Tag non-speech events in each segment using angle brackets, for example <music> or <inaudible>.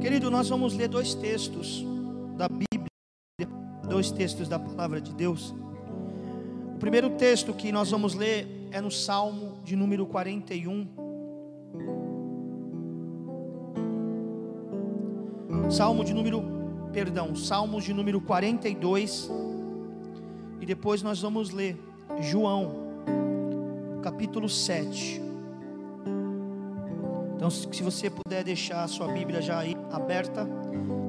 Querido, nós vamos ler dois textos da Bíblia, dois textos da palavra de Deus. O primeiro texto que nós vamos ler é no Salmo de número 41. Salmo de número, perdão, Salmos de número 42. E depois nós vamos ler João, capítulo 7. Então, se você puder deixar a sua Bíblia já aí aberta,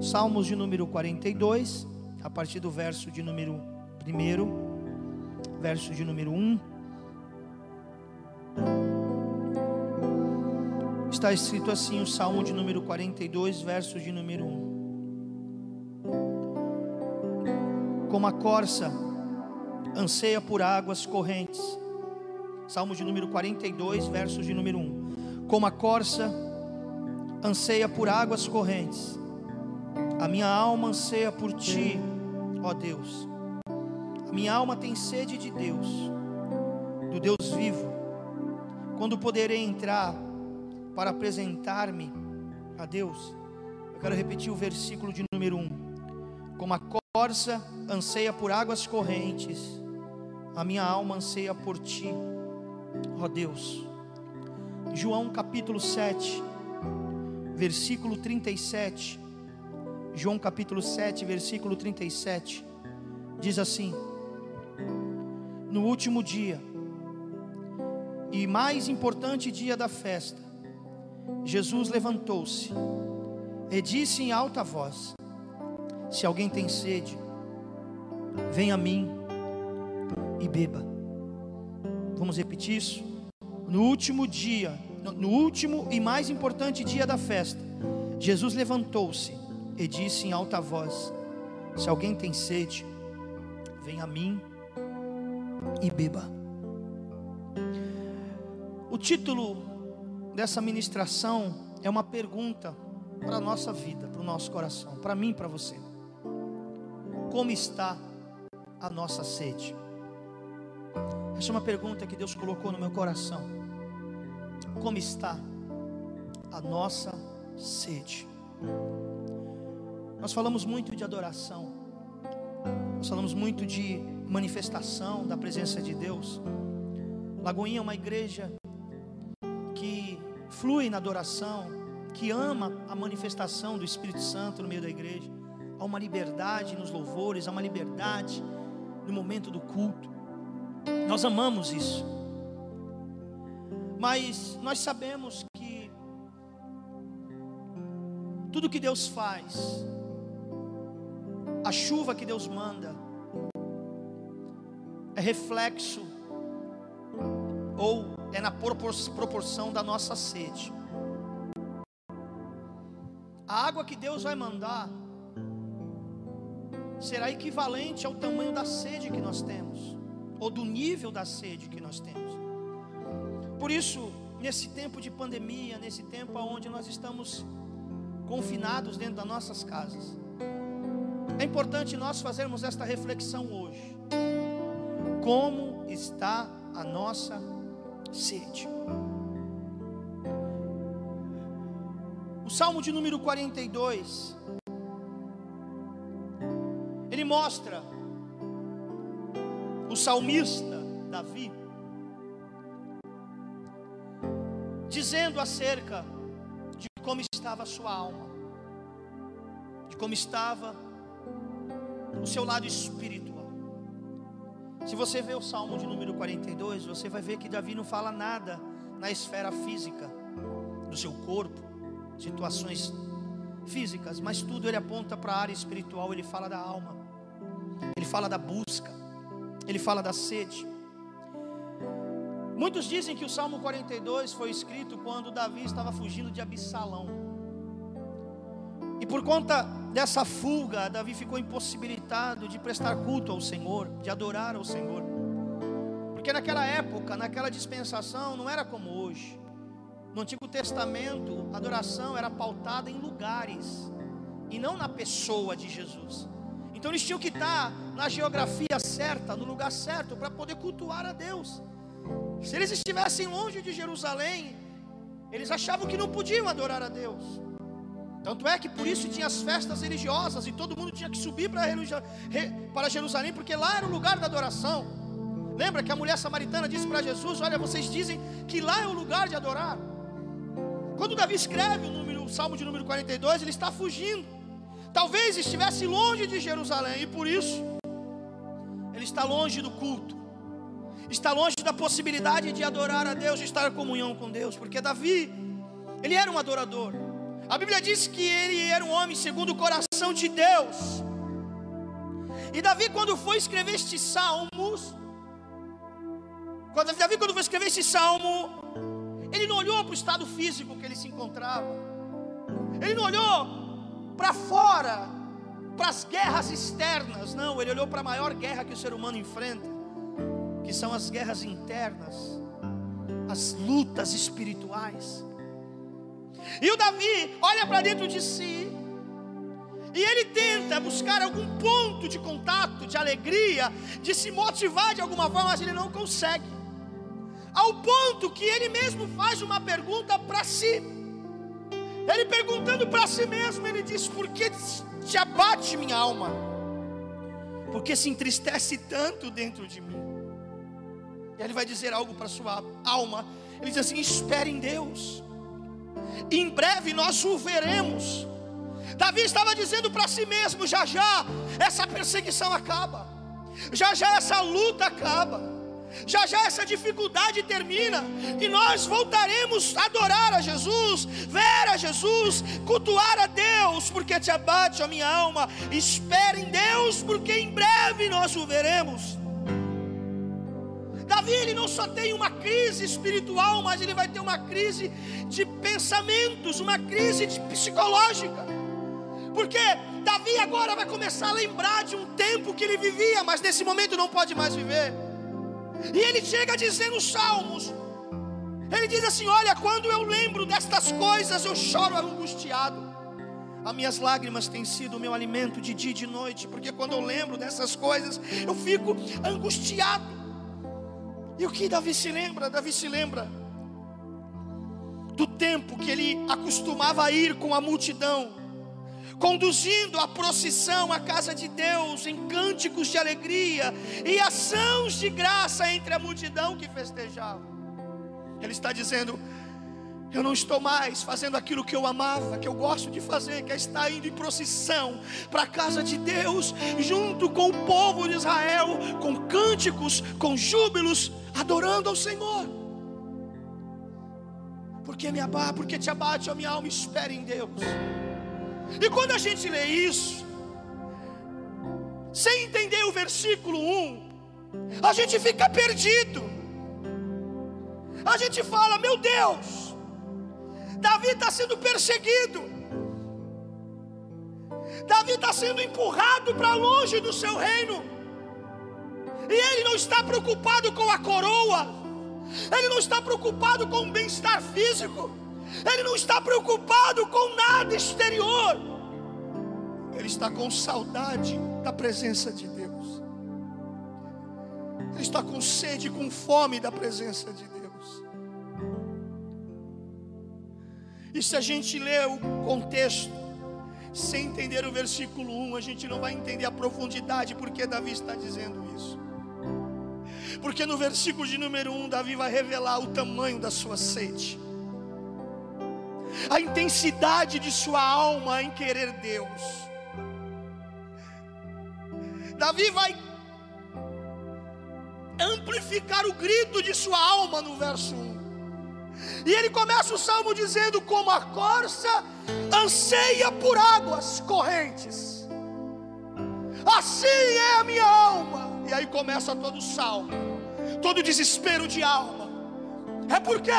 Salmos de número 42, a partir do verso de número 1, verso de número 1. Está escrito assim o Salmo de número 42, verso de número 1. Como a corça anseia por águas correntes. Salmo de número 42, verso de número 1 como a corça anseia por águas correntes, a minha alma anseia por ti, ó Deus. A minha alma tem sede de Deus, do Deus vivo. Quando poderei entrar para apresentar-me a Deus? Eu quero repetir o versículo de número 1. Como a corça anseia por águas correntes, a minha alma anseia por ti, ó Deus. João capítulo 7, versículo 37. João capítulo 7, versículo 37. Diz assim: No último dia, e mais importante dia da festa, Jesus levantou-se e disse em alta voz: Se alguém tem sede, venha a mim e beba. Vamos repetir isso? no último dia, no último e mais importante dia da festa, Jesus levantou-se e disse em alta voz: Se alguém tem sede, venha a mim e beba. O título dessa ministração é uma pergunta para a nossa vida, para o nosso coração, para mim e para você. Como está a nossa sede? Essa é uma pergunta que Deus colocou no meu coração como está a nossa sede. Nós falamos muito de adoração, nós falamos muito de manifestação da presença de Deus. Lagoinha é uma igreja que flui na adoração, que ama a manifestação do Espírito Santo no meio da igreja. Há uma liberdade nos louvores, há uma liberdade no momento do culto. Nós amamos isso. Mas nós sabemos que tudo que Deus faz, a chuva que Deus manda, é reflexo ou é na proporção da nossa sede. A água que Deus vai mandar será equivalente ao tamanho da sede que nós temos, ou do nível da sede que nós temos. Por isso, nesse tempo de pandemia, nesse tempo onde nós estamos confinados dentro das nossas casas, é importante nós fazermos esta reflexão hoje. Como está a nossa sede? O Salmo de número 42, ele mostra o salmista Davi dizendo acerca de como estava a sua alma, de como estava o seu lado espiritual. Se você vê o Salmo de número 42, você vai ver que Davi não fala nada na esfera física do seu corpo, situações físicas, mas tudo ele aponta para a área espiritual, ele fala da alma, ele fala da busca, ele fala da sede. Muitos dizem que o Salmo 42 foi escrito quando Davi estava fugindo de Absalão. E por conta dessa fuga, Davi ficou impossibilitado de prestar culto ao Senhor, de adorar ao Senhor. Porque naquela época, naquela dispensação, não era como hoje. No Antigo Testamento, a adoração era pautada em lugares e não na pessoa de Jesus. Então eles tinham que estar na geografia certa, no lugar certo, para poder cultuar a Deus. Se eles estivessem longe de Jerusalém, eles achavam que não podiam adorar a Deus. Tanto é que por isso tinha as festas religiosas e todo mundo tinha que subir para Jerusalém, porque lá era o lugar da adoração. Lembra que a mulher samaritana disse para Jesus: Olha, vocês dizem que lá é o lugar de adorar. Quando Davi escreve o, número, o Salmo de número 42, ele está fugindo. Talvez estivesse longe de Jerusalém e por isso ele está longe do culto, está longe da possibilidade de adorar a Deus, de estar em comunhão com Deus, porque Davi, ele era um adorador. A Bíblia diz que ele era um homem segundo o coração de Deus. E Davi, quando foi escrever estes salmos, quando Davi, quando foi escrever esse salmo, ele não olhou para o estado físico que ele se encontrava, ele não olhou para fora, para as guerras externas, não, ele olhou para a maior guerra que o ser humano enfrenta, que são as guerras internas, as lutas espirituais. E o Davi olha para dentro de si, e ele tenta buscar algum ponto de contato, de alegria, de se motivar de alguma forma, mas ele não consegue. Ao ponto que ele mesmo faz uma pergunta para si. Ele perguntando para si mesmo, ele diz: Por que te abate minha alma? Porque se entristece tanto dentro de mim. E ele vai dizer algo para sua alma. Ele diz assim: Espere em Deus em breve nós o veremos. Davi estava dizendo para si mesmo: já já essa perseguição acaba, já já essa luta acaba, já já essa dificuldade termina, e nós voltaremos a adorar a Jesus, ver a Jesus, cultuar a Deus, porque te abate a minha alma. Espere em Deus, porque em breve nós o veremos. Davi ele não só tem uma crise espiritual, mas ele vai ter uma crise de pensamentos, uma crise psicológica. Porque Davi agora vai começar a lembrar de um tempo que ele vivia, mas nesse momento não pode mais viver. E ele chega a dizer nos Salmos: ele diz assim: Olha, quando eu lembro destas coisas, eu choro angustiado. As minhas lágrimas têm sido o meu alimento de dia e de noite, porque quando eu lembro dessas coisas, eu fico angustiado. E o que Davi se lembra? Davi se lembra do tempo que ele acostumava a ir com a multidão, conduzindo a procissão à casa de Deus em cânticos de alegria e ações de graça entre a multidão que festejava. Ele está dizendo: eu não estou mais fazendo aquilo que eu amava, que eu gosto de fazer, que é estar indo em procissão para a casa de Deus, junto com o povo de Israel, com cânticos, com júbilos, adorando ao Senhor. Porque me abate, porque te abate a minha alma, espere em Deus. E quando a gente lê isso, sem entender o versículo 1, a gente fica perdido. A gente fala, meu Deus, Davi está sendo perseguido. Davi está sendo empurrado para longe do seu reino. E ele não está preocupado com a coroa. Ele não está preocupado com o bem-estar físico. Ele não está preocupado com nada exterior. Ele está com saudade da presença de Deus. Ele está com sede, com fome da presença de Deus. E se a gente ler o contexto, sem entender o versículo 1, a gente não vai entender a profundidade porque Davi está dizendo isso. Porque no versículo de número 1, Davi vai revelar o tamanho da sua sede, a intensidade de sua alma em querer Deus. Davi vai amplificar o grito de sua alma no verso 1. E ele começa o salmo dizendo: Como a corça anseia por águas correntes, assim é a minha alma. E aí começa todo o salmo, todo desespero de alma. É por quê?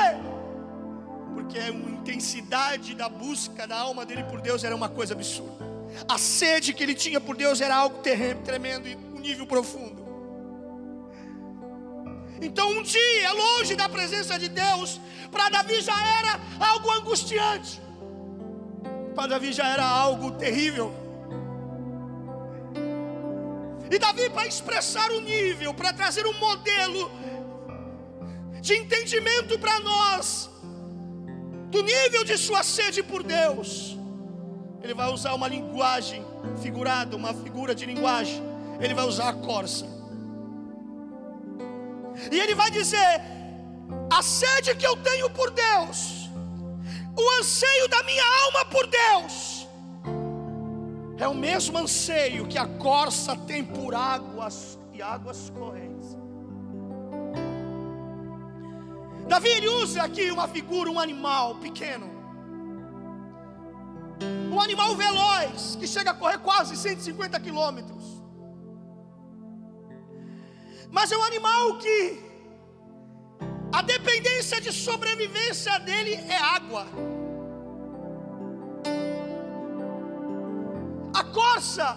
Porque a intensidade da busca da alma dele por Deus era uma coisa absurda. A sede que ele tinha por Deus era algo tremendo e um nível profundo. Então, um dia, longe da presença de Deus, para Davi já era algo angustiante, para Davi já era algo terrível. E Davi, para expressar o nível, para trazer um modelo de entendimento para nós, do nível de sua sede por Deus, ele vai usar uma linguagem figurada, uma figura de linguagem. Ele vai usar a corça. E ele vai dizer: a sede que eu tenho por Deus, o anseio da minha alma por Deus, é o mesmo anseio que a corça tem por águas e águas correntes. Davi usa aqui uma figura, um animal pequeno. Um animal veloz que chega a correr quase 150 quilômetros. Mas é um animal que a dependência de sobrevivência dele é água. Corça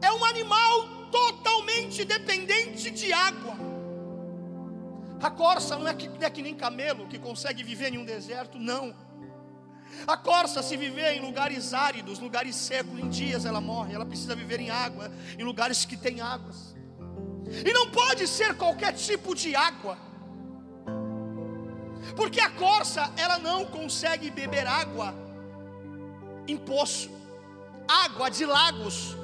é um animal totalmente dependente de água. A corça não é que, é que nem camelo que consegue viver em um deserto, não. A corça, se viver em lugares áridos, lugares secos, em dias ela morre. Ela precisa viver em água, em lugares que tem águas. E não pode ser qualquer tipo de água. Porque a corça, ela não consegue beber água em poço, água de lagos.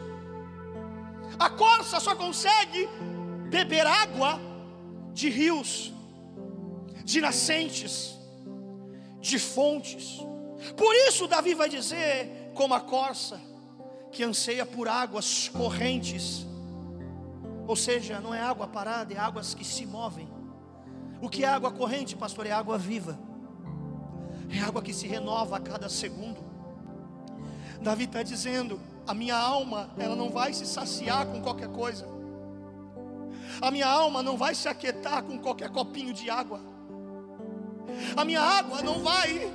A corça só consegue beber água de rios, de nascentes, de fontes. Por isso, Davi vai dizer, como a corça, que anseia por águas correntes, ou seja, não é água parada, é águas que se movem. O que é água corrente, pastor? É água viva, é água que se renova a cada segundo. Davi está dizendo: a minha alma, ela não vai se saciar com qualquer coisa. A minha alma não vai se aquietar com qualquer copinho de água. A minha água não vai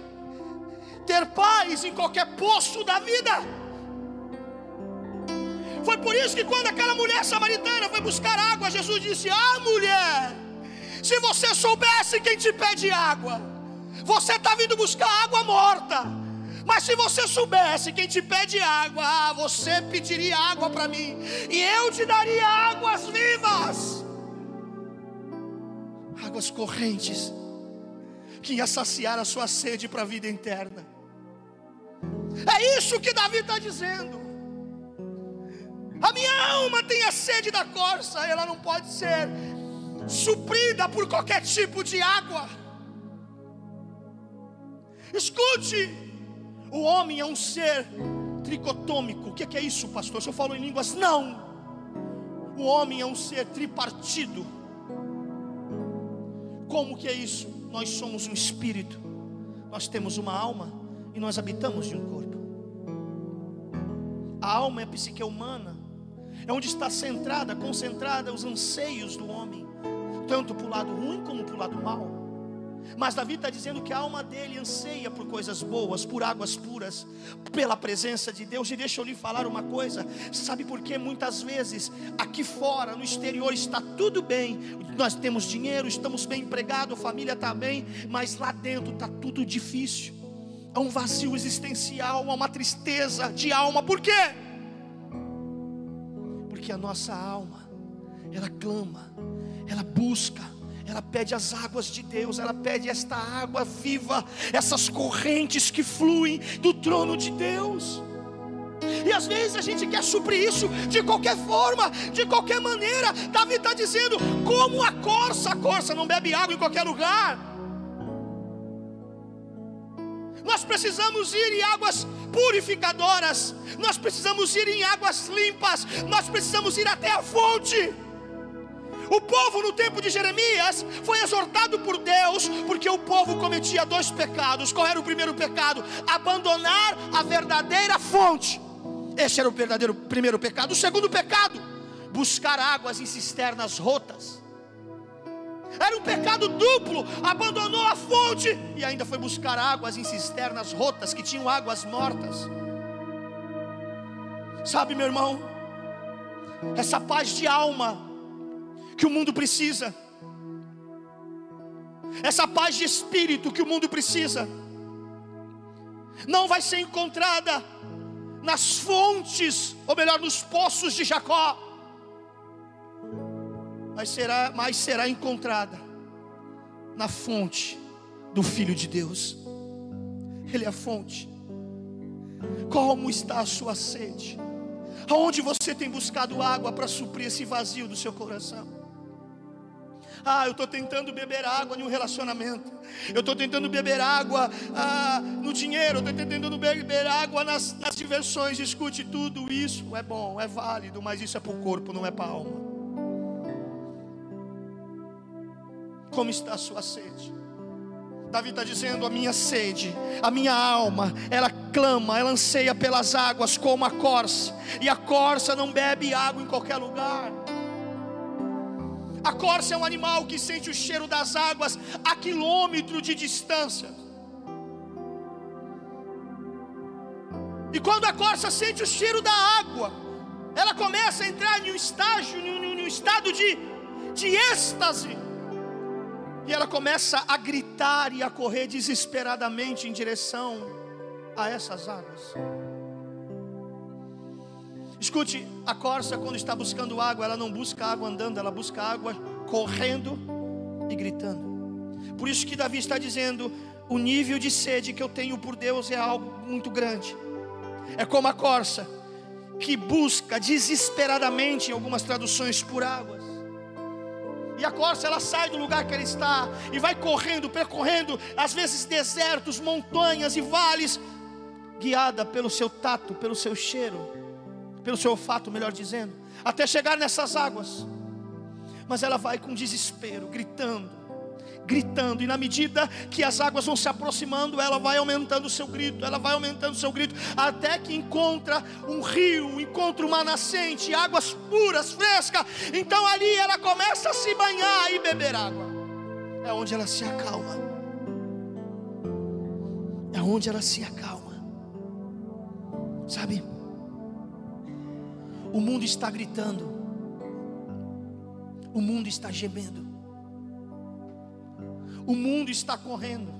ter paz em qualquer poço da vida. Foi por isso que quando aquela mulher samaritana foi buscar água, Jesus disse: Ah, mulher, se você soubesse quem te pede água, você está vindo buscar água morta. Mas se você soubesse quem te pede água, ah, você pediria água para mim, e eu te daria águas vivas, águas correntes, que ia saciar a sua sede para a vida eterna. É isso que Davi está dizendo. A minha alma tem a sede da corça, ela não pode ser suprida por qualquer tipo de água. Escute, o homem é um ser tricotômico. O que é isso, pastor? Se eu falo em línguas, não. O homem é um ser tripartido. Como que é isso? Nós somos um espírito, nós temos uma alma e nós habitamos de um corpo. A alma é a psique humana, é onde está centrada, concentrada os anseios do homem, tanto para o lado ruim como para o lado mal. Mas Davi está dizendo que a alma dele anseia por coisas boas, por águas puras, pela presença de Deus. E deixa eu lhe falar uma coisa: sabe por que muitas vezes aqui fora, no exterior, está tudo bem, nós temos dinheiro, estamos bem empregados, a família está bem, mas lá dentro está tudo difícil. Há um vazio existencial, há uma tristeza de alma. Por quê? Porque a nossa alma, ela clama, ela busca ela pede as águas de Deus, ela pede esta água viva, essas correntes que fluem do trono de Deus. E às vezes a gente quer suprir isso de qualquer forma, de qualquer maneira. Davi está dizendo: como a corça, a corça não bebe água em qualquer lugar. Nós precisamos ir em águas purificadoras, nós precisamos ir em águas limpas, nós precisamos ir até a fonte. O povo no tempo de Jeremias foi exortado por Deus, porque o povo cometia dois pecados. Qual era o primeiro pecado? Abandonar a verdadeira fonte. Esse era o verdadeiro primeiro pecado. O segundo pecado, buscar águas em cisternas rotas. Era um pecado duplo, abandonou a fonte e ainda foi buscar águas em cisternas rotas que tinham águas mortas. Sabe, meu irmão, essa paz de alma que o mundo precisa, essa paz de espírito que o mundo precisa, não vai ser encontrada nas fontes, ou melhor, nos poços de Jacó, mas será, mas será encontrada na fonte do Filho de Deus. Ele é a fonte. Como está a sua sede? Aonde você tem buscado água para suprir esse vazio do seu coração? Ah, eu estou tentando beber água em um relacionamento. Eu estou tentando beber água ah, no dinheiro. Eu estou tentando beber água nas, nas diversões. Escute, tudo isso é bom, é válido, mas isso é para o corpo, não é para a alma. Como está a sua sede? Davi está dizendo: a minha sede, a minha alma, ela clama, ela anseia pelas águas como a corça, e a corça não bebe água em qualquer lugar. A corça é um animal que sente o cheiro das águas a quilômetro de distância. E quando a corça sente o cheiro da água, ela começa a entrar em um estágio, em um estado de, de êxtase. E ela começa a gritar e a correr desesperadamente em direção a essas águas. Escute, a corça, quando está buscando água, ela não busca água andando, ela busca água correndo e gritando. Por isso que Davi está dizendo: o nível de sede que eu tenho por Deus é algo muito grande. É como a corça que busca desesperadamente, em algumas traduções, por águas. E a corça ela sai do lugar que ela está e vai correndo, percorrendo, às vezes desertos, montanhas e vales, guiada pelo seu tato, pelo seu cheiro pelo seu olfato, melhor dizendo, até chegar nessas águas. Mas ela vai com desespero, gritando, gritando, e na medida que as águas vão se aproximando, ela vai aumentando o seu grito, ela vai aumentando o seu grito, até que encontra um rio, encontra uma nascente, águas puras, frescas. Então ali ela começa a se banhar e beber água. É onde ela se acalma. É onde ela se acalma. Sabe? O mundo está gritando. O mundo está gemendo. O mundo está correndo.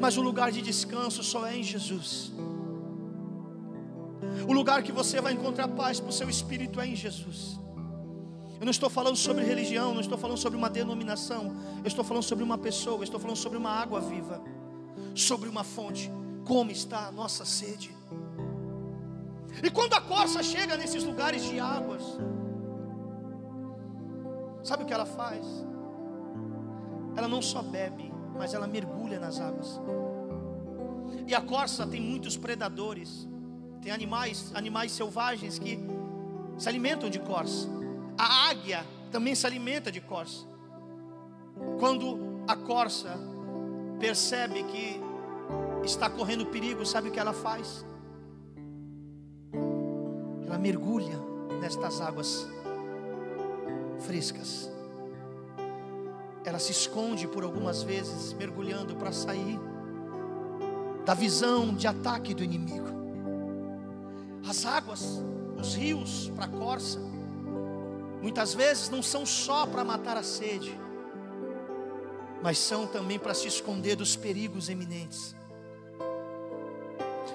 Mas o lugar de descanso só é em Jesus. O lugar que você vai encontrar paz para o seu espírito é em Jesus. Eu não estou falando sobre religião, não estou falando sobre uma denominação, eu estou falando sobre uma pessoa, eu estou falando sobre uma água viva, sobre uma fonte. Como está a nossa sede? E quando a corça chega nesses lugares de águas, sabe o que ela faz? Ela não só bebe, mas ela mergulha nas águas. E a corça tem muitos predadores. Tem animais, animais selvagens que se alimentam de corça. A águia também se alimenta de corça. Quando a corça percebe que está correndo perigo, sabe o que ela faz? Mergulha nestas águas frescas. Ela se esconde por algumas vezes, mergulhando para sair da visão de ataque do inimigo. As águas, os rios para a corça, muitas vezes não são só para matar a sede, mas são também para se esconder dos perigos eminentes.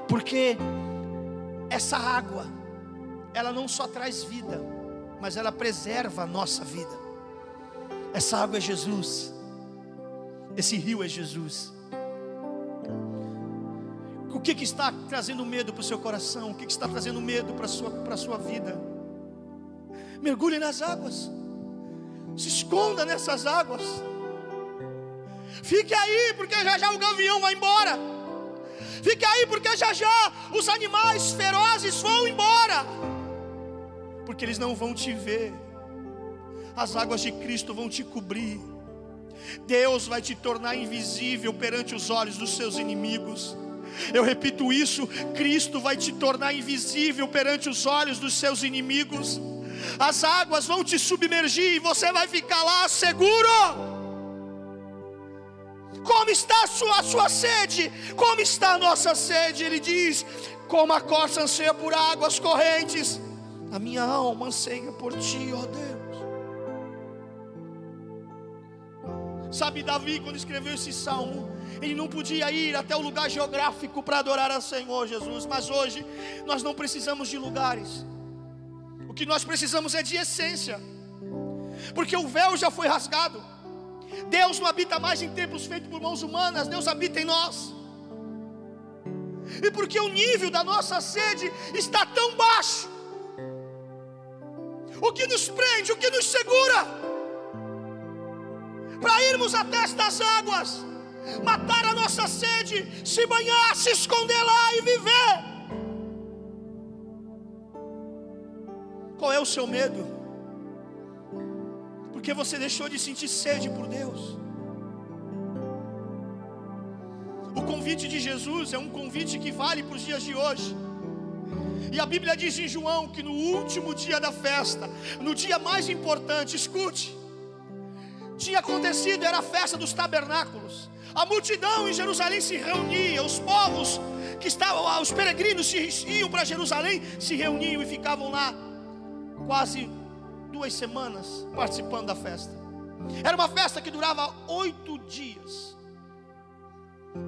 Porque essa água, ela não só traz vida, mas ela preserva a nossa vida. Essa água é Jesus, esse rio é Jesus. O que, que está trazendo medo para o seu coração? O que, que está trazendo medo para a sua, para a sua vida? Mergulhe nas águas, se esconda nessas águas, fique aí, porque já já o gavião vai embora. Fique aí, porque já já os animais ferozes vão embora porque eles não vão te ver. As águas de Cristo vão te cobrir. Deus vai te tornar invisível perante os olhos dos seus inimigos. Eu repito isso: Cristo vai te tornar invisível perante os olhos dos seus inimigos. As águas vão te submergir e você vai ficar lá seguro. Como está a sua, a sua sede? Como está a nossa sede? Ele diz: Como a corça anseia por águas correntes a minha alma anseia por ti, ó Deus. Sabe, Davi, quando escreveu esse salmo, ele não podia ir até o lugar geográfico para adorar a Senhor Jesus, mas hoje nós não precisamos de lugares, o que nós precisamos é de essência, porque o véu já foi rasgado, Deus não habita mais em templos feitos por mãos humanas, Deus habita em nós. e porque o nível da nossa sede está tão baixo. O que nos prende, o que nos segura, para irmos até estas águas, matar a nossa sede, se banhar, se esconder lá e viver. Qual é o seu medo? Porque você deixou de sentir sede por Deus. O convite de Jesus é um convite que vale para os dias de hoje. E a Bíblia diz em João que no último dia da festa, no dia mais importante, escute, tinha acontecido, era a festa dos tabernáculos. A multidão em Jerusalém se reunia, os povos que estavam, os peregrinos se iam para Jerusalém, se reuniam e ficavam lá quase duas semanas participando da festa. Era uma festa que durava oito dias.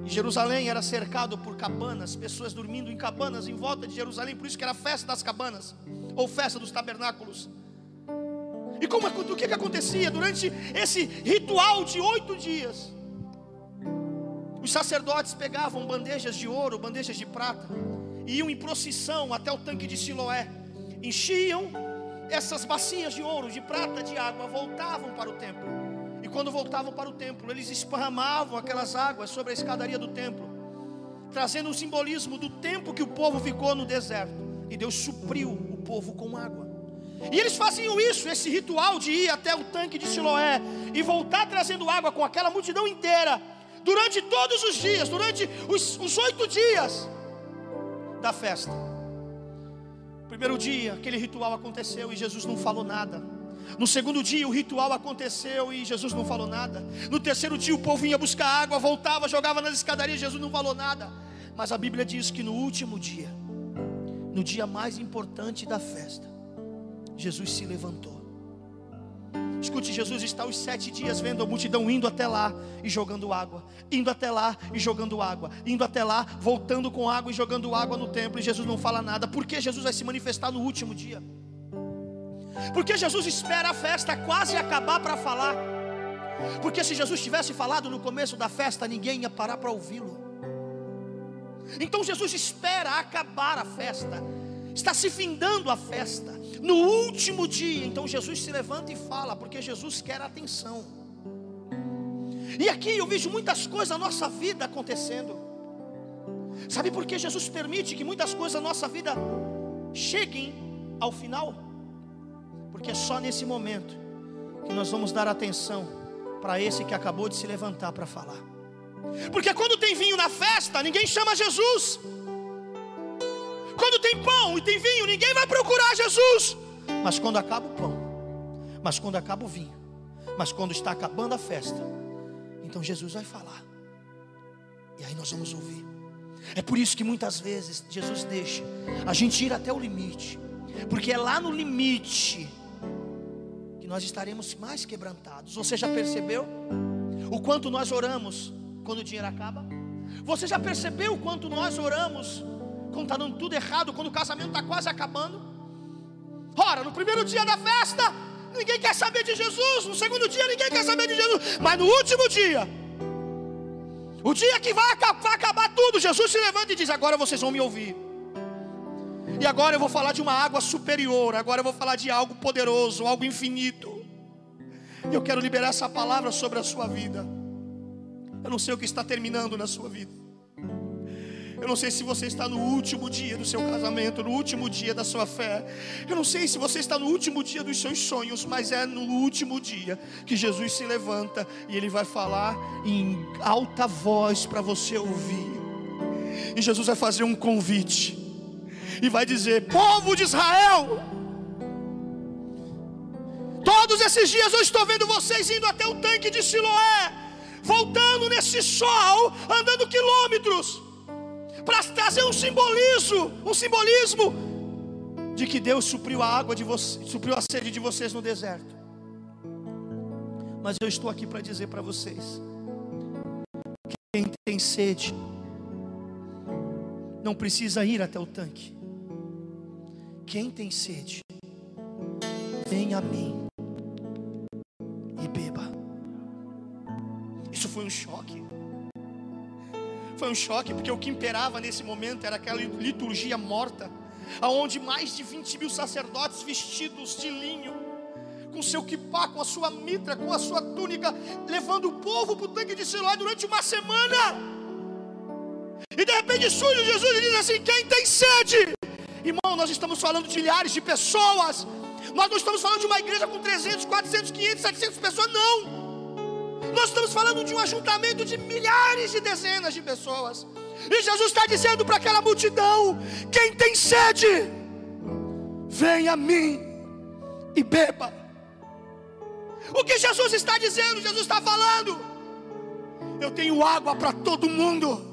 E Jerusalém era cercado por cabanas, pessoas dormindo em cabanas em volta de Jerusalém, por isso que era festa das cabanas, ou festa dos tabernáculos. E como, o que, que acontecia durante esse ritual de oito dias? Os sacerdotes pegavam bandejas de ouro, bandejas de prata, e iam em procissão até o tanque de Siloé, enchiam essas bacias de ouro, de prata, de água, voltavam para o templo quando voltavam para o templo, eles esparramavam aquelas águas sobre a escadaria do templo, trazendo um simbolismo do tempo que o povo ficou no deserto. E Deus supriu o povo com água. E eles faziam isso, esse ritual de ir até o tanque de Siloé e voltar trazendo água com aquela multidão inteira, durante todos os dias, durante os oito dias da festa. Primeiro dia, aquele ritual aconteceu e Jesus não falou nada. No segundo dia o ritual aconteceu e Jesus não falou nada. No terceiro dia o povo vinha buscar água, voltava, jogava nas escadarias, Jesus não falou nada. Mas a Bíblia diz que no último dia, no dia mais importante da festa, Jesus se levantou. Escute, Jesus está os sete dias vendo a multidão indo até lá e jogando água, indo até lá e jogando água, indo até lá, voltando com água e jogando água no templo, e Jesus não fala nada, porque Jesus vai se manifestar no último dia. Porque Jesus espera a festa quase acabar para falar. Porque se Jesus tivesse falado no começo da festa, ninguém ia parar para ouvi-lo. Então Jesus espera acabar a festa. Está se findando a festa. No último dia, então Jesus se levanta e fala, porque Jesus quer atenção. E aqui eu vejo muitas coisas na nossa vida acontecendo. Sabe por que Jesus permite que muitas coisas na nossa vida cheguem ao final? Porque é só nesse momento que nós vamos dar atenção para esse que acabou de se levantar para falar. Porque quando tem vinho na festa, ninguém chama Jesus. Quando tem pão e tem vinho, ninguém vai procurar Jesus. Mas quando acaba o pão, mas quando acaba o vinho, mas quando está acabando a festa, então Jesus vai falar. E aí nós vamos ouvir. É por isso que muitas vezes Jesus deixa a gente ir até o limite, porque é lá no limite nós estaremos mais quebrantados. Você já percebeu o quanto nós oramos quando o dinheiro acaba? Você já percebeu o quanto nós oramos quando está dando tudo errado, quando o casamento está quase acabando? Ora, no primeiro dia da festa, ninguém quer saber de Jesus. No segundo dia, ninguém quer saber de Jesus. Mas no último dia, o dia que vai, vai acabar tudo, Jesus se levanta e diz: Agora vocês vão me ouvir. E agora eu vou falar de uma água superior. Agora eu vou falar de algo poderoso, algo infinito. E eu quero liberar essa palavra sobre a sua vida. Eu não sei o que está terminando na sua vida. Eu não sei se você está no último dia do seu casamento, no último dia da sua fé. Eu não sei se você está no último dia dos seus sonhos, mas é no último dia que Jesus se levanta e ele vai falar em alta voz para você ouvir. E Jesus vai fazer um convite e vai dizer: Povo de Israel, todos esses dias eu estou vendo vocês indo até o tanque de Siloé, voltando nesse sol, andando quilômetros, para trazer um simbolismo, um simbolismo de que Deus supriu a água de vocês, supriu a sede de vocês no deserto. Mas eu estou aqui para dizer para vocês: quem tem sede, não precisa ir até o tanque. Quem tem sede, vem a mim e beba. Isso foi um choque. Foi um choque, porque o que imperava nesse momento era aquela liturgia morta, aonde mais de 20 mil sacerdotes vestidos de linho, com seu quipá, com a sua mitra, com a sua túnica, levando o povo para o tanque de Siloé durante uma semana. E de repente surge Jesus e diz assim: Quem tem sede? Irmão, nós estamos falando de milhares de pessoas. Nós não estamos falando de uma igreja com 300, 400, 500, 700 pessoas, não. Nós estamos falando de um ajuntamento de milhares de dezenas de pessoas. E Jesus está dizendo para aquela multidão: quem tem sede, venha a mim e beba. O que Jesus está dizendo? Jesus está falando: eu tenho água para todo mundo.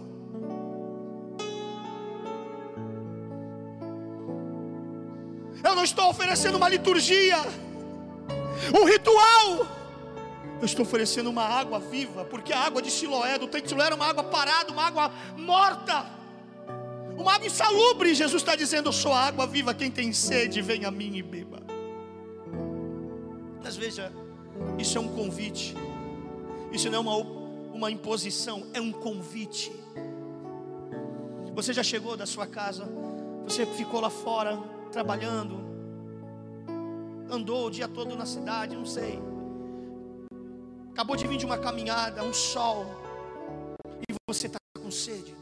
Não estou oferecendo uma liturgia, um ritual. Eu estou oferecendo uma água viva, porque a água de Siloé, do tanque de Siloé, era uma água parada, uma água morta, uma água insalubre. Jesus está dizendo: Eu sou a água viva, quem tem sede, vem a mim e beba. Mas veja, isso é um convite, isso não é uma, uma imposição, é um convite. Você já chegou da sua casa, você ficou lá fora trabalhando, andou o dia todo na cidade, não sei. Acabou de vir de uma caminhada, um sol, e você está com sede.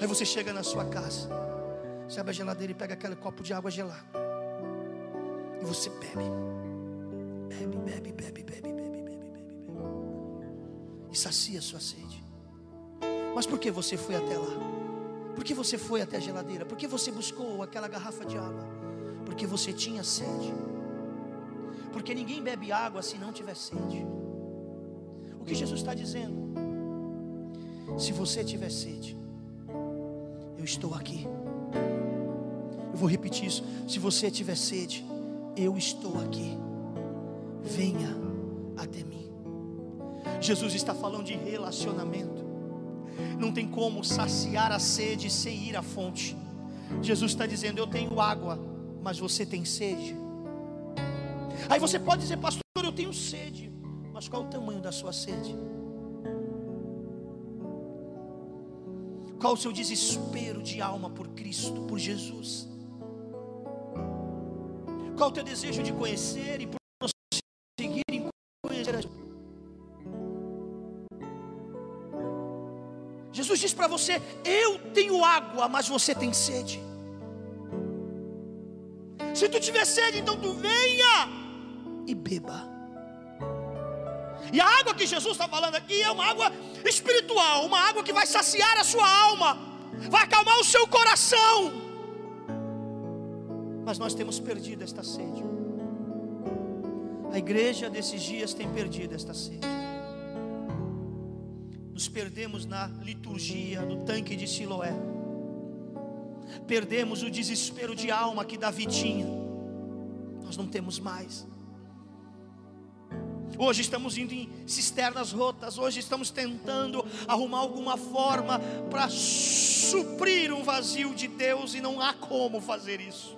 Aí você chega na sua casa, você abre a geladeira e pega aquele copo de água gelada. E você bebe. Bebe, bebe, bebe, bebe, bebe, bebe, bebe, bebe. E sacia a sua sede. Mas por que você foi até lá? Por que você foi até a geladeira? Por que você buscou aquela garrafa de água? Porque você tinha sede. Porque ninguém bebe água se não tiver sede. O que Jesus está dizendo? Se você tiver sede, eu estou aqui. Eu vou repetir isso. Se você tiver sede, eu estou aqui. Venha até mim. Jesus está falando de relacionamento. Não tem como saciar a sede sem ir à fonte. Jesus está dizendo: Eu tenho água, mas você tem sede. Aí você pode dizer, pastor, eu tenho sede, mas qual o tamanho da sua sede? Qual o seu desespero de alma por Cristo, por Jesus? Qual o teu desejo de conhecer e prosseguir em conhecer a? Jesus diz para você: Eu tenho água, mas você tem sede. Se tu tiver sede, então tu venha e beba. E a água que Jesus está falando aqui é uma água espiritual, uma água que vai saciar a sua alma, vai acalmar o seu coração. Mas nós temos perdido esta sede. A igreja desses dias tem perdido esta sede nos perdemos na liturgia do tanque de Siloé, perdemos o desespero de alma que Davi tinha, nós não temos mais. Hoje estamos indo em cisternas rotas, hoje estamos tentando arrumar alguma forma para suprir um vazio de Deus e não há como fazer isso.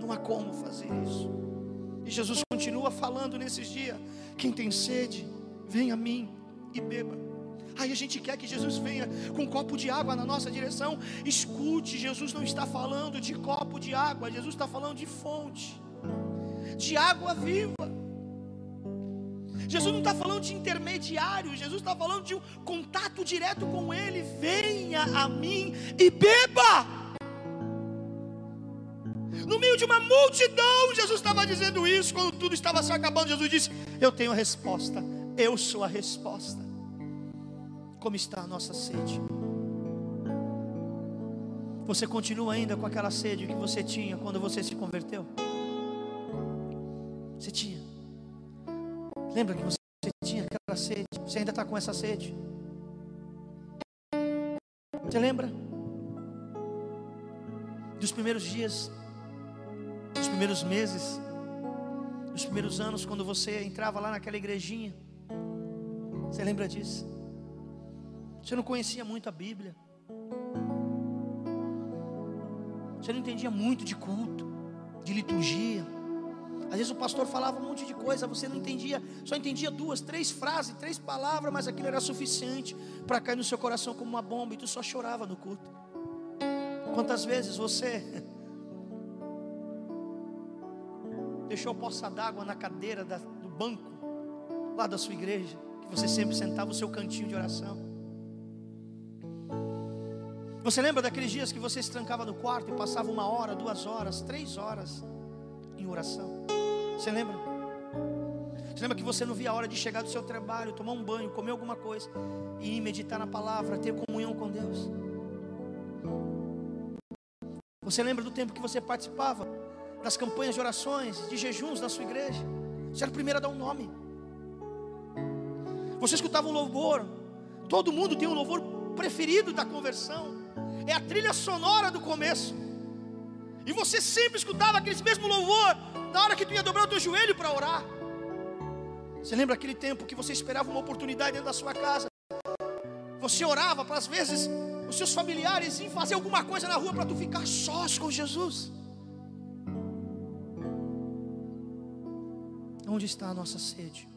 Não há como fazer isso. E Jesus continua falando nesses dias: quem tem sede, vem a mim e beba. Aí a gente quer que Jesus venha com um copo de água na nossa direção. Escute, Jesus não está falando de copo de água, Jesus está falando de fonte, de água viva. Jesus não está falando de intermediário, Jesus está falando de um contato direto com Ele. Venha a mim e beba. No meio de uma multidão, Jesus estava dizendo isso. Quando tudo estava se acabando, Jesus disse: Eu tenho a resposta eu sou a resposta. Como está a nossa sede? Você continua ainda com aquela sede que você tinha quando você se converteu? Você tinha. Lembra que você tinha aquela sede? Você ainda está com essa sede? Você lembra? Dos primeiros dias, dos primeiros meses, dos primeiros anos, quando você entrava lá naquela igrejinha você lembra disso? Você não conhecia muito a Bíblia. Você não entendia muito de culto, de liturgia. Às vezes o pastor falava um monte de coisa, você não entendia, só entendia duas, três frases, três palavras, mas aquilo era suficiente para cair no seu coração como uma bomba e tu só chorava no culto. Quantas vezes você <laughs> deixou poça d'água na cadeira da, do banco lá da sua igreja, que você sempre sentava o seu cantinho de oração? Você lembra daqueles dias que você se trancava no quarto e passava uma hora, duas horas, três horas em oração? Você lembra? Você lembra que você não via a hora de chegar do seu trabalho, tomar um banho, comer alguma coisa e meditar na palavra, ter comunhão com Deus? Você lembra do tempo que você participava das campanhas de orações, de jejuns na sua igreja? Você era o primeiro a dar um nome. Você escutava um louvor. Todo mundo tem um louvor preferido da conversão é a trilha sonora do começo. E você sempre escutava aquele mesmo louvor na hora que tu ia dobrar o teu joelho para orar. Você lembra aquele tempo que você esperava uma oportunidade dentro da sua casa? Você orava para às vezes os seus familiares ir fazer alguma coisa na rua para tu ficar sós com Jesus. Onde está a nossa sede?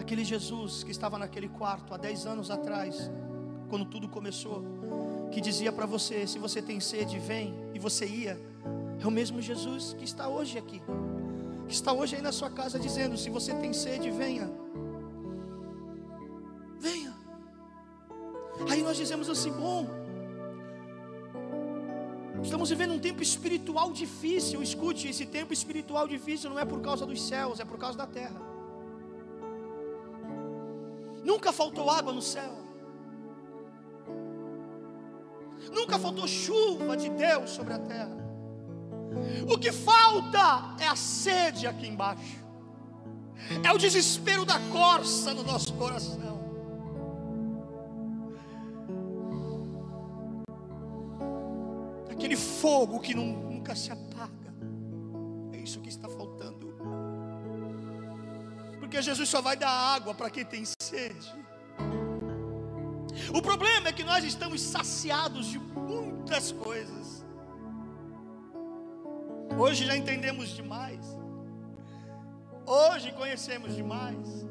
Aquele Jesus que estava naquele quarto há 10 anos atrás, quando tudo começou, que dizia para você: se você tem sede, vem, e você ia. É o mesmo Jesus que está hoje aqui, que está hoje aí na sua casa dizendo: se você tem sede, venha. Venha. Aí nós dizemos assim: bom, estamos vivendo um tempo espiritual difícil. Escute, esse tempo espiritual difícil não é por causa dos céus, é por causa da terra. Nunca faltou água no céu. Nunca faltou chuva de Deus sobre a terra. O que falta é a sede aqui embaixo. É o desespero da corça no nosso coração. Aquele fogo que nunca se apaga. É isso que está faltando. Porque Jesus só vai dar água para quem tem sede. O problema é que nós estamos saciados de muitas coisas. Hoje já entendemos demais. Hoje conhecemos demais.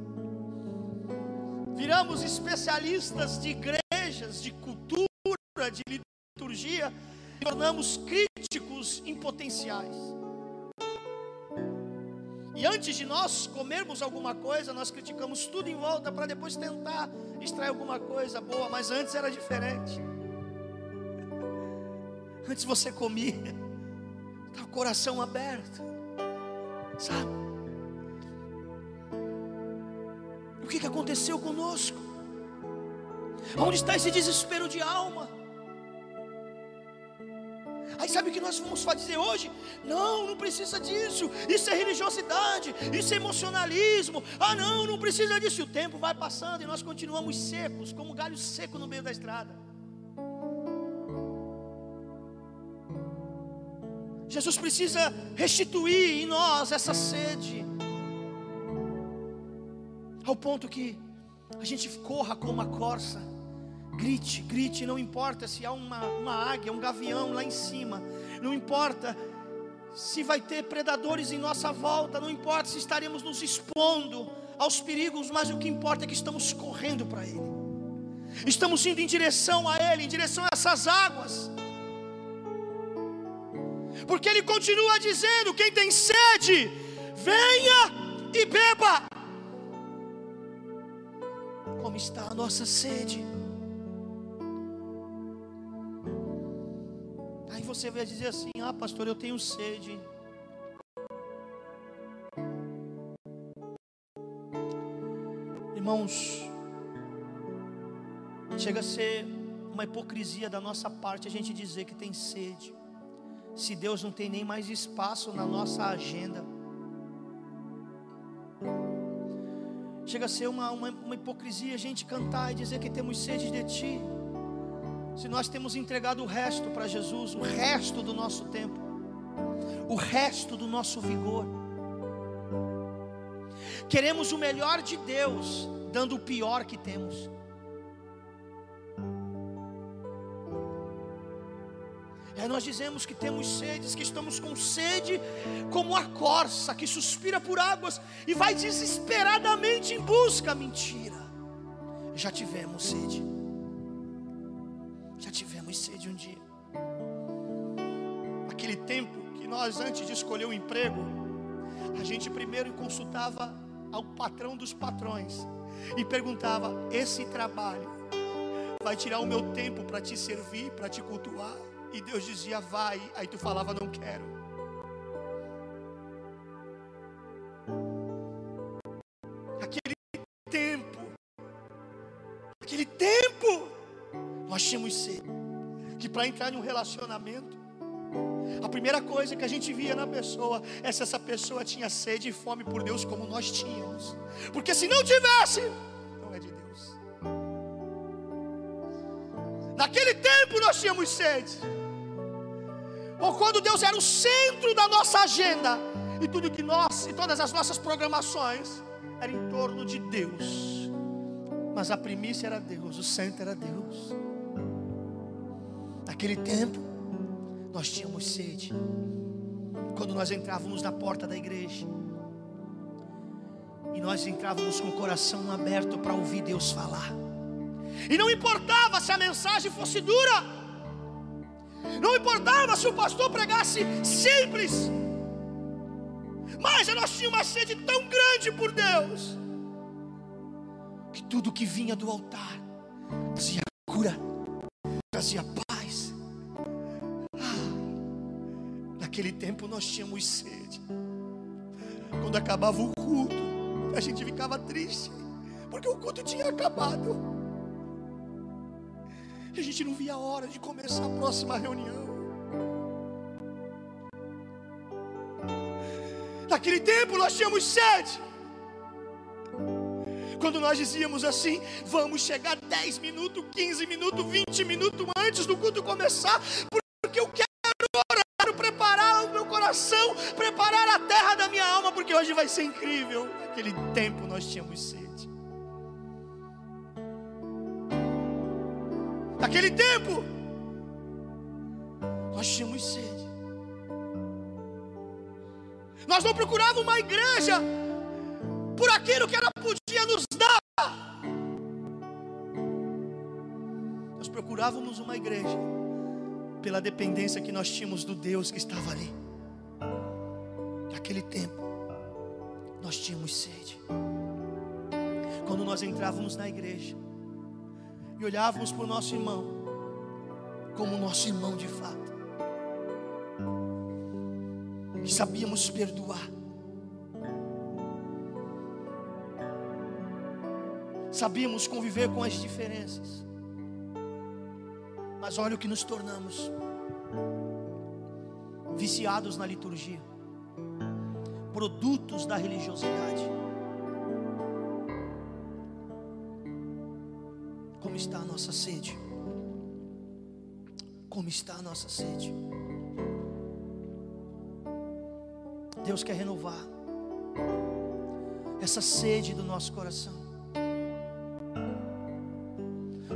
Viramos especialistas de igrejas, de cultura, de liturgia, e tornamos críticos em potenciais. E antes de nós comermos alguma coisa, nós criticamos tudo em volta para depois tentar extrair alguma coisa boa, mas antes era diferente. Antes você comia, estava o coração aberto, sabe? O que, que aconteceu conosco? Onde está esse desespero de alma? Aí sabe o que nós vamos fazer hoje? Não, não precisa disso. Isso é religiosidade, isso é emocionalismo. Ah, não, não precisa disso. E o tempo vai passando e nós continuamos secos, como galho seco no meio da estrada. Jesus precisa restituir em nós essa sede, ao ponto que a gente corra como uma corça Grite, grite, não importa se há uma, uma águia, um gavião lá em cima, não importa se vai ter predadores em nossa volta, não importa se estaremos nos expondo aos perigos, mas o que importa é que estamos correndo para Ele, estamos indo em direção a Ele, em direção a essas águas, porque Ele continua dizendo: quem tem sede, venha e beba. Como está a nossa sede? Você vai dizer assim: Ah, pastor, eu tenho sede. Irmãos, chega a ser uma hipocrisia da nossa parte a gente dizer que tem sede, se Deus não tem nem mais espaço na nossa agenda. Chega a ser uma, uma, uma hipocrisia a gente cantar e dizer que temos sede de Ti se nós temos entregado o resto para Jesus, o resto do nosso tempo, o resto do nosso vigor, queremos o melhor de Deus, dando o pior que temos. Aí nós dizemos que temos sedes, que estamos com sede, como a corça que suspira por águas e vai desesperadamente em busca. Mentira. Já tivemos sede. Já tivemos sede um dia. Aquele tempo que nós, antes de escolher o emprego, a gente primeiro consultava ao patrão dos patrões e perguntava: esse trabalho vai tirar o meu tempo para te servir, para te cultuar? E Deus dizia: vai. Aí tu falava: não quero. Tínhamos sede. Que para entrar em um relacionamento, a primeira coisa que a gente via na pessoa é se essa pessoa tinha sede e fome por Deus como nós tínhamos. Porque se não tivesse, não é de Deus. Naquele tempo nós tínhamos sede. Ou quando Deus era o centro da nossa agenda e tudo que nós e todas as nossas programações era em torno de Deus. Mas a primícia era Deus, o centro era Deus. Naquele tempo nós tínhamos sede. Quando nós entrávamos na porta da igreja, e nós entrávamos com o coração aberto para ouvir Deus falar, e não importava se a mensagem fosse dura, não importava se o pastor pregasse simples, mas nós tínhamos uma sede tão grande por Deus, que tudo que vinha do altar trazia cura, trazia paz Naquele tempo nós tínhamos sede. Quando acabava o culto, a gente ficava triste, porque o culto tinha acabado. A gente não via a hora de começar a próxima reunião. Naquele tempo nós tínhamos sede. Quando nós dizíamos assim, vamos chegar 10 minutos, 15 minutos, 20 minutos antes do culto começar, porque eu quero coração, preparar a terra da minha alma, porque hoje vai ser incrível. Aquele tempo nós tínhamos sede. Naquele tempo, nós tínhamos sede. Nós não procurávamos uma igreja por aquilo que ela podia nos dar. Nós procurávamos uma igreja pela dependência que nós tínhamos do Deus que estava ali. Naquele tempo, nós tínhamos sede. Quando nós entrávamos na igreja e olhávamos para o nosso irmão, como nosso irmão de fato, e sabíamos perdoar, sabíamos conviver com as diferenças, mas olha o que nos tornamos viciados na liturgia produtos da religiosidade. Como está a nossa sede? Como está a nossa sede? Deus quer renovar essa sede do nosso coração,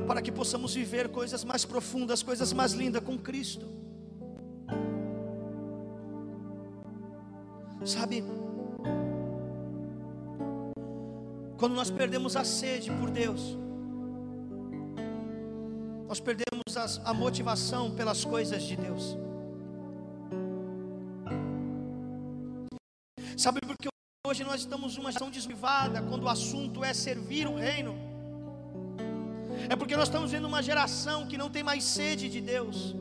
para que possamos viver coisas mais profundas, coisas mais lindas com Cristo. Sabe, quando nós perdemos a sede por Deus, nós perdemos a, a motivação pelas coisas de Deus. Sabe por que hoje nós estamos numa geração desvivada quando o assunto é servir o reino? É porque nós estamos vendo uma geração que não tem mais sede de Deus.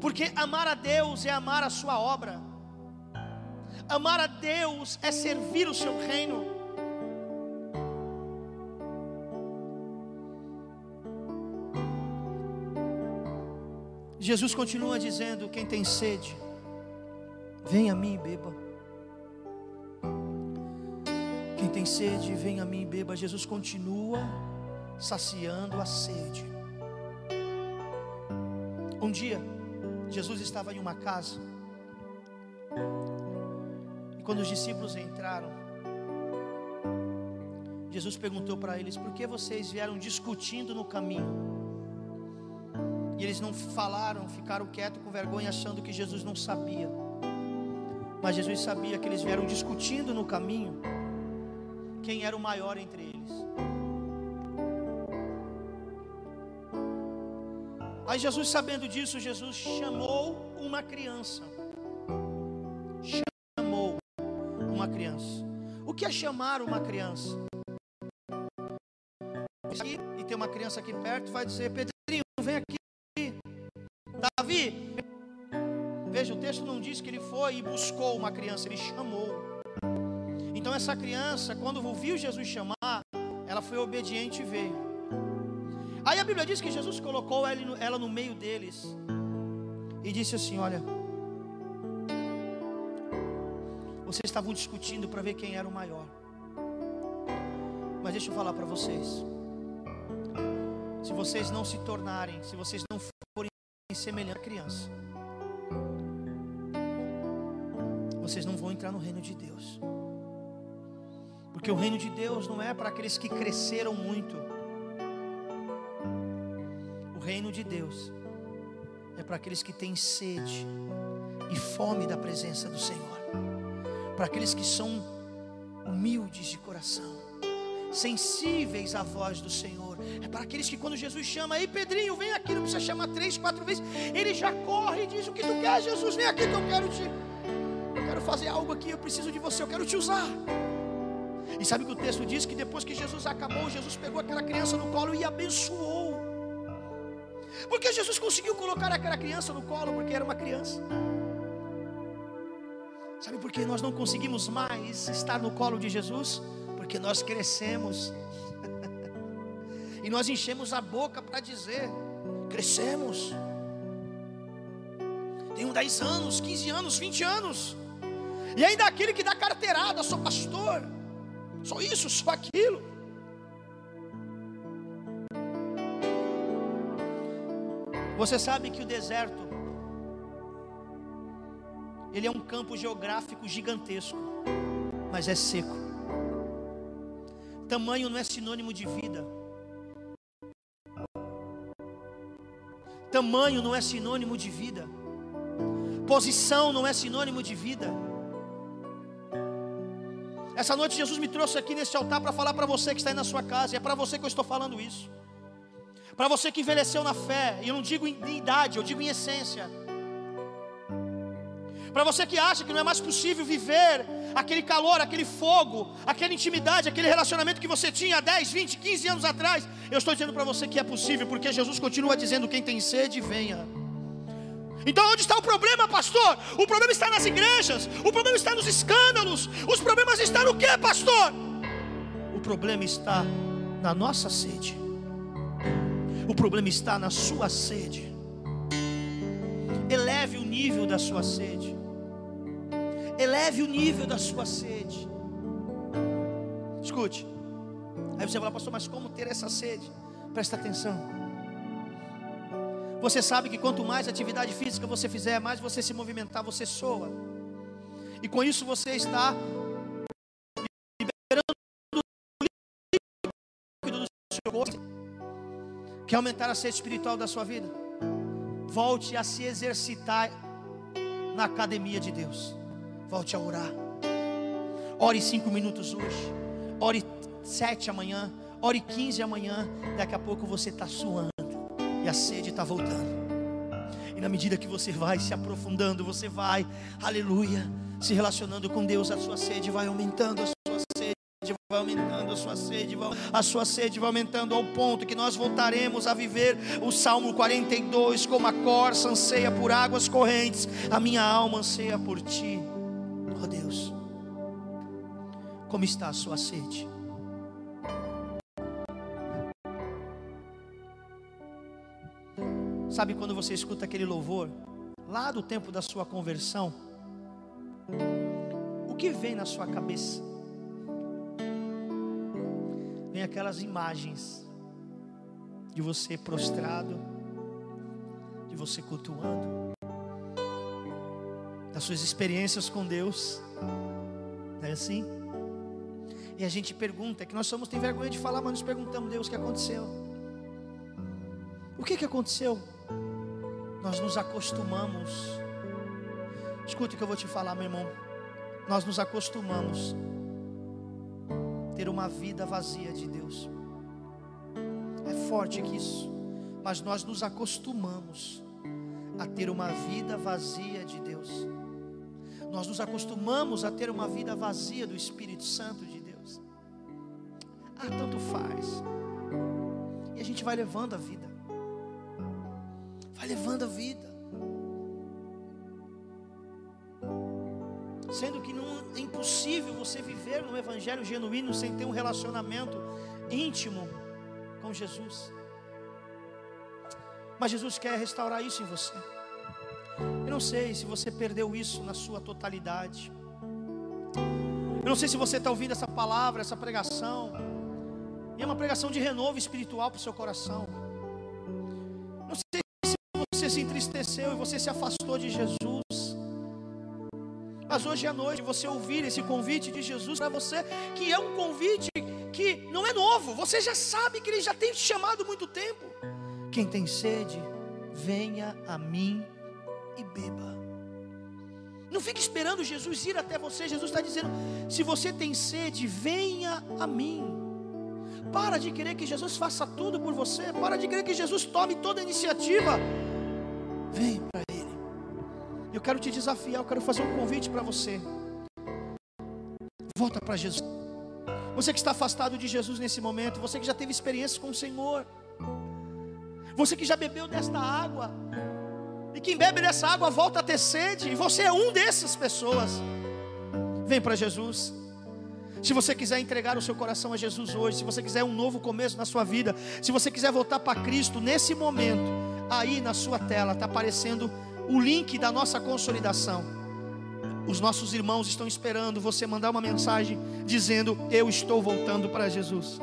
Porque amar a Deus é amar a sua obra. Amar a Deus é servir o seu reino. Jesus continua dizendo: Quem tem sede, vem a mim e beba. Quem tem sede, vem a mim e beba. Jesus continua saciando a sede. Um dia, Jesus estava em uma casa quando os discípulos entraram, Jesus perguntou para eles: Por que vocês vieram discutindo no caminho? E eles não falaram, ficaram quietos com vergonha, achando que Jesus não sabia. Mas Jesus sabia que eles vieram discutindo no caminho quem era o maior entre eles. Aí Jesus, sabendo disso, Jesus chamou uma criança. O que é chamar uma criança? E tem uma criança aqui perto, vai dizer: Pedrinho, vem aqui. Davi, veja, o texto não diz que ele foi e buscou uma criança, ele chamou. Então, essa criança, quando ouviu Jesus chamar, ela foi obediente e veio. Aí a Bíblia diz que Jesus colocou ela no meio deles e disse assim: Olha, vocês estavam discutindo para ver quem era o maior, mas deixa eu falar para vocês: se vocês não se tornarem, se vocês não forem semelhantes à criança, vocês não vão entrar no reino de Deus. Porque o reino de Deus não é para aqueles que cresceram muito. Reino de Deus é para aqueles que têm sede e fome da presença do Senhor, para aqueles que são humildes de coração, sensíveis à voz do Senhor, é para aqueles que quando Jesus chama, ei Pedrinho, vem aqui, não precisa chamar três, quatro vezes, ele já corre e diz: O que tu quer, Jesus? Vem aqui que eu quero te, eu quero fazer algo aqui, eu preciso de você, eu quero te usar. E sabe que o texto diz que depois que Jesus acabou, Jesus pegou aquela criança no colo e abençoou. Porque Jesus conseguiu colocar aquela criança no colo porque era uma criança. Sabe por que nós não conseguimos mais estar no colo de Jesus? Porque nós crescemos. <laughs> e nós enchemos a boca para dizer: crescemos. Tenho 10 anos, 15 anos, 20 anos. E ainda aquele que dá carteirada, sou pastor. Só isso, só aquilo. Você sabe que o deserto ele é um campo geográfico gigantesco, mas é seco. Tamanho não é sinônimo de vida. Tamanho não é sinônimo de vida. Posição não é sinônimo de vida. Essa noite Jesus me trouxe aqui nesse altar para falar para você que está aí na sua casa, e é para você que eu estou falando isso. Para você que envelheceu na fé, e eu não digo em idade, eu digo em essência. Para você que acha que não é mais possível viver aquele calor, aquele fogo, aquela intimidade, aquele relacionamento que você tinha há 10, 20, 15 anos atrás, eu estou dizendo para você que é possível, porque Jesus continua dizendo: quem tem sede, venha. Então, onde está o problema, pastor? O problema está nas igrejas, o problema está nos escândalos, os problemas estão no que, pastor? O problema está na nossa sede. O problema está na sua sede. Eleve o nível da sua sede. Eleve o nível da sua sede. Escute. Aí você fala, pastor, mas como ter essa sede? Presta atenção. Você sabe que quanto mais atividade física você fizer, mais você se movimentar, você soa. E com isso você está liberando o líquido do seu corpo Quer aumentar a sede espiritual da sua vida? Volte a se exercitar na academia de Deus. Volte a orar. Ore cinco minutos hoje. Ore sete amanhã. Ore quinze amanhã. Daqui a pouco você está suando. E a sede está voltando. E na medida que você vai se aprofundando, você vai, aleluia, se relacionando com Deus, a sua sede vai aumentando, a vai aumentando a sua sede, a sua sede vai aumentando ao ponto que nós voltaremos a viver o Salmo 42, como a corça anseia por águas correntes, a minha alma anseia por ti, ó oh Deus. Como está a sua sede? Sabe quando você escuta aquele louvor, lá do tempo da sua conversão, o que vem na sua cabeça? vem aquelas imagens de você prostrado, de você cultuando, das suas experiências com Deus, não é assim? E a gente pergunta, é que nós somos, tem vergonha de falar, mas nos perguntamos, Deus, o que aconteceu? O que, que aconteceu? nós nos acostumamos. Escute o que eu vou te falar, meu irmão. Nós nos acostumamos ter uma vida vazia de Deus. É forte que isso, mas nós nos acostumamos a ter uma vida vazia de Deus. Nós nos acostumamos a ter uma vida vazia do Espírito Santo de Deus. Ah, tanto faz. E a gente vai levando a vida. Vai levando a vida. Sendo que não, é impossível você viver no Evangelho genuíno sem ter um relacionamento íntimo com Jesus. Mas Jesus quer restaurar isso em você. Não sei se você perdeu isso na sua totalidade. Eu não sei se você está ouvindo essa palavra, essa pregação. E é uma pregação de renovo espiritual para o seu coração. Não sei se você se entristeceu e você se afastou de Jesus. Mas hoje à noite você ouvir esse convite de Jesus para você, que é um convite que não é novo, você já sabe que ele já tem te chamado muito tempo. Quem tem sede, venha a mim e beba. Não fique esperando Jesus ir até você. Jesus está dizendo: se você tem sede, venha a mim. Para de querer que Jesus faça tudo por você. Para de querer que Jesus tome toda a iniciativa. Vem para Ele. Eu quero te desafiar. Eu quero fazer um convite para você. Volta para Jesus. Você que está afastado de Jesus nesse momento. Você que já teve experiência com o Senhor. Você que já bebeu desta água, e quem bebe dessa água volta a ter sede, e você é um dessas pessoas. Vem para Jesus. Se você quiser entregar o seu coração a Jesus hoje, se você quiser um novo começo na sua vida, se você quiser voltar para Cristo nesse momento, aí na sua tela está aparecendo o link da nossa consolidação. Os nossos irmãos estão esperando você mandar uma mensagem dizendo: Eu estou voltando para Jesus.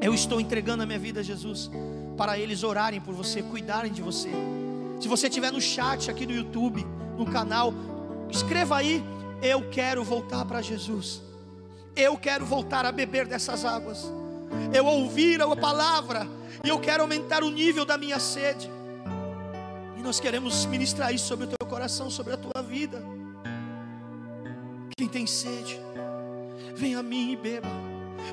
Eu estou entregando a minha vida a Jesus para eles orarem por você, cuidarem de você. Se você estiver no chat aqui do YouTube, no canal, escreva aí: Eu quero voltar para Jesus. Eu quero voltar a beber dessas águas. Eu ouvir a palavra e eu quero aumentar o nível da minha sede. E nós queremos ministrar isso sobre o teu coração, sobre a tua vida. Quem tem sede, venha a mim e beba,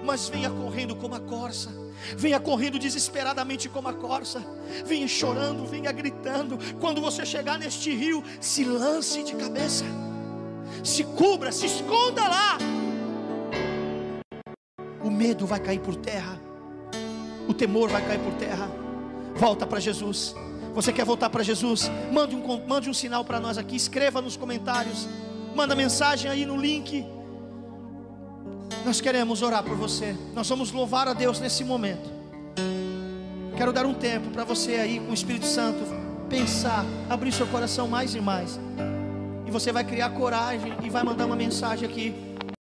mas venha correndo como a corça venha correndo desesperadamente como a corça, venha chorando, venha gritando. Quando você chegar neste rio, se lance de cabeça, se cubra, se esconda lá. O medo vai cair por terra, o temor vai cair por terra. Volta para Jesus. Você quer voltar para Jesus? Mande um, mande um sinal para nós aqui, escreva nos comentários, manda mensagem aí no link. Nós queremos orar por você. Nós vamos louvar a Deus nesse momento. Quero dar um tempo para você aí com o Espírito Santo pensar, abrir seu coração mais e mais. E você vai criar coragem e vai mandar uma mensagem aqui